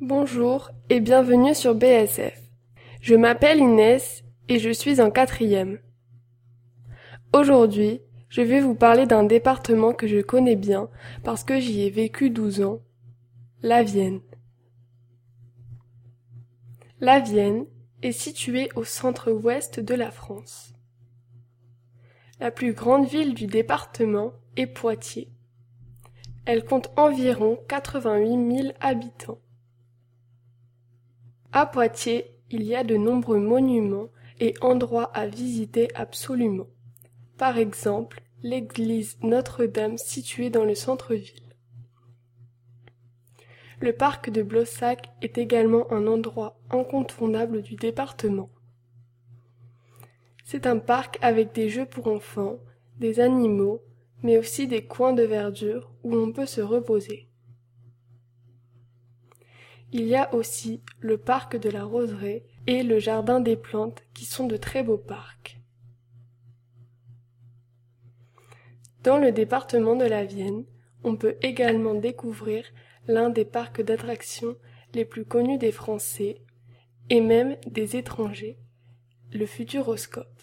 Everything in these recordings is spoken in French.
Bonjour et bienvenue sur BSF. Je m'appelle Inès et je suis en quatrième. Aujourd'hui, je vais vous parler d'un département que je connais bien parce que j'y ai vécu 12 ans, la Vienne. La Vienne est située au centre-ouest de la France. La plus grande ville du département est Poitiers. Elle compte environ 88 000 habitants. À Poitiers, il y a de nombreux monuments et endroits à visiter absolument. Par exemple, l'église Notre-Dame située dans le centre-ville. Le parc de Blossac est également un endroit incontournable du département. C'est un parc avec des jeux pour enfants, des animaux, mais aussi des coins de verdure où on peut se reposer. Il y a aussi le parc de la Roseraie et le jardin des plantes qui sont de très beaux parcs. Dans le département de la Vienne, on peut également découvrir l'un des parcs d'attractions les plus connus des Français et même des étrangers, le Futuroscope.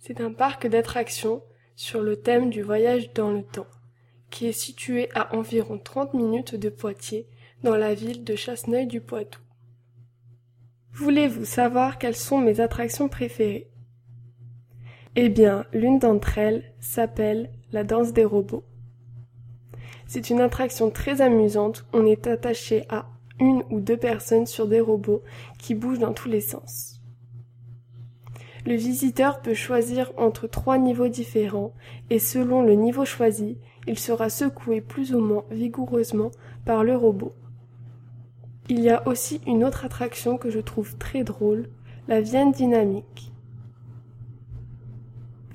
C'est un parc d'attractions sur le thème du voyage dans le temps, qui est situé à environ 30 minutes de Poitiers, dans la ville de Chasseneuil-du-Poitou. Voulez-vous savoir quelles sont mes attractions préférées? Eh bien, l'une d'entre elles s'appelle la danse des robots. C'est une attraction très amusante, on est attaché à une ou deux personnes sur des robots qui bougent dans tous les sens. Le visiteur peut choisir entre trois niveaux différents et selon le niveau choisi, il sera secoué plus ou moins vigoureusement par le robot. Il y a aussi une autre attraction que je trouve très drôle, la Vienne dynamique.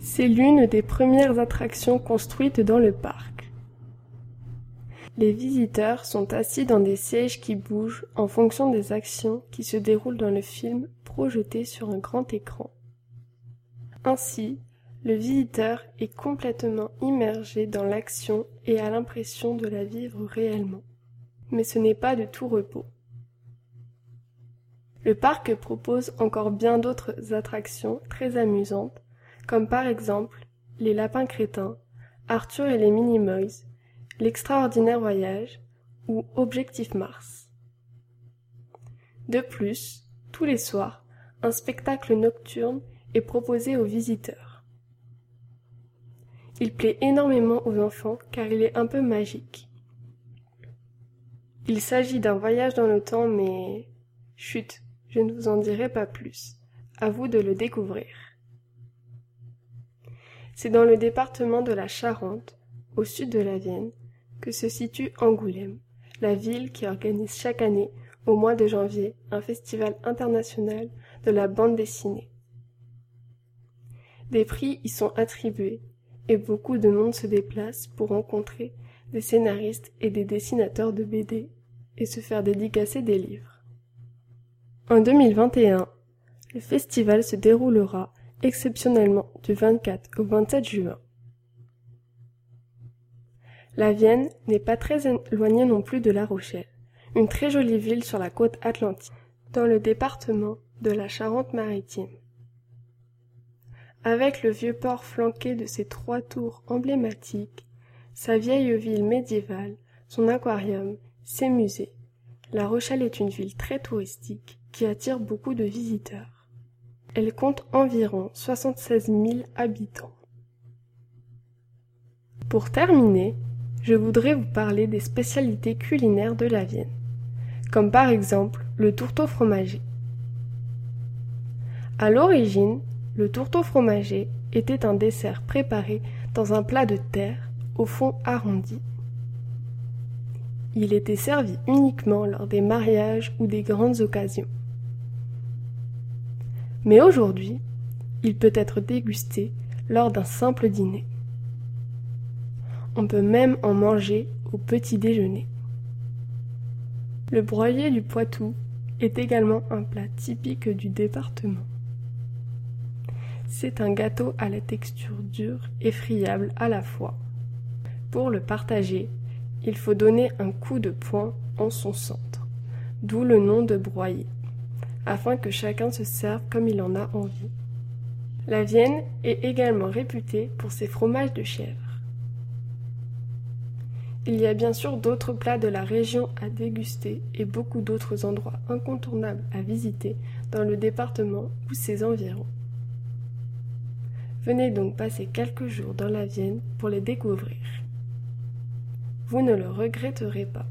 C'est l'une des premières attractions construites dans le parc. Les visiteurs sont assis dans des sièges qui bougent en fonction des actions qui se déroulent dans le film projeté sur un grand écran. Ainsi, le visiteur est complètement immergé dans l'action et a l'impression de la vivre réellement. Mais ce n'est pas de tout repos. Le parc propose encore bien d'autres attractions très amusantes, comme par exemple les lapins crétins, Arthur et les Minimoys, l'extraordinaire voyage ou Objectif Mars. De plus, tous les soirs, un spectacle nocturne est proposé aux visiteurs. Il plaît énormément aux enfants car il est un peu magique. Il s'agit d'un voyage dans le temps mais... Chut, je ne vous en dirai pas plus. À vous de le découvrir. C'est dans le département de la Charente, au sud de la Vienne, que se situe Angoulême, la ville qui organise chaque année, au mois de janvier, un festival international de la bande dessinée. Des prix y sont attribués, et beaucoup de monde se déplace pour rencontrer des scénaristes et des dessinateurs de BD et se faire dédicacer des livres. En 2021, le festival se déroulera exceptionnellement du 24 au 27 juin. La Vienne n'est pas très éloignée non plus de La Rochelle, une très jolie ville sur la côte atlantique, dans le département de la Charente-Maritime. Avec le vieux port flanqué de ses trois tours emblématiques, sa vieille ville médiévale, son aquarium, ses musées, La Rochelle est une ville très touristique qui attire beaucoup de visiteurs. Elle compte environ 76 000 habitants. Pour terminer, je voudrais vous parler des spécialités culinaires de la Vienne, comme par exemple le tourteau fromager. À l'origine, le tourteau fromager était un dessert préparé dans un plat de terre au fond arrondi. Il était servi uniquement lors des mariages ou des grandes occasions. Mais aujourd'hui, il peut être dégusté lors d'un simple dîner. On peut même en manger au petit déjeuner. Le broyer du Poitou est également un plat typique du département. C'est un gâteau à la texture dure et friable à la fois. Pour le partager, il faut donner un coup de poing en son centre, d'où le nom de broyer, afin que chacun se serve comme il en a envie. La Vienne est également réputée pour ses fromages de chèvre. Il y a bien sûr d'autres plats de la région à déguster et beaucoup d'autres endroits incontournables à visiter dans le département ou ses environs. Venez donc passer quelques jours dans la Vienne pour les découvrir. Vous ne le regretterez pas.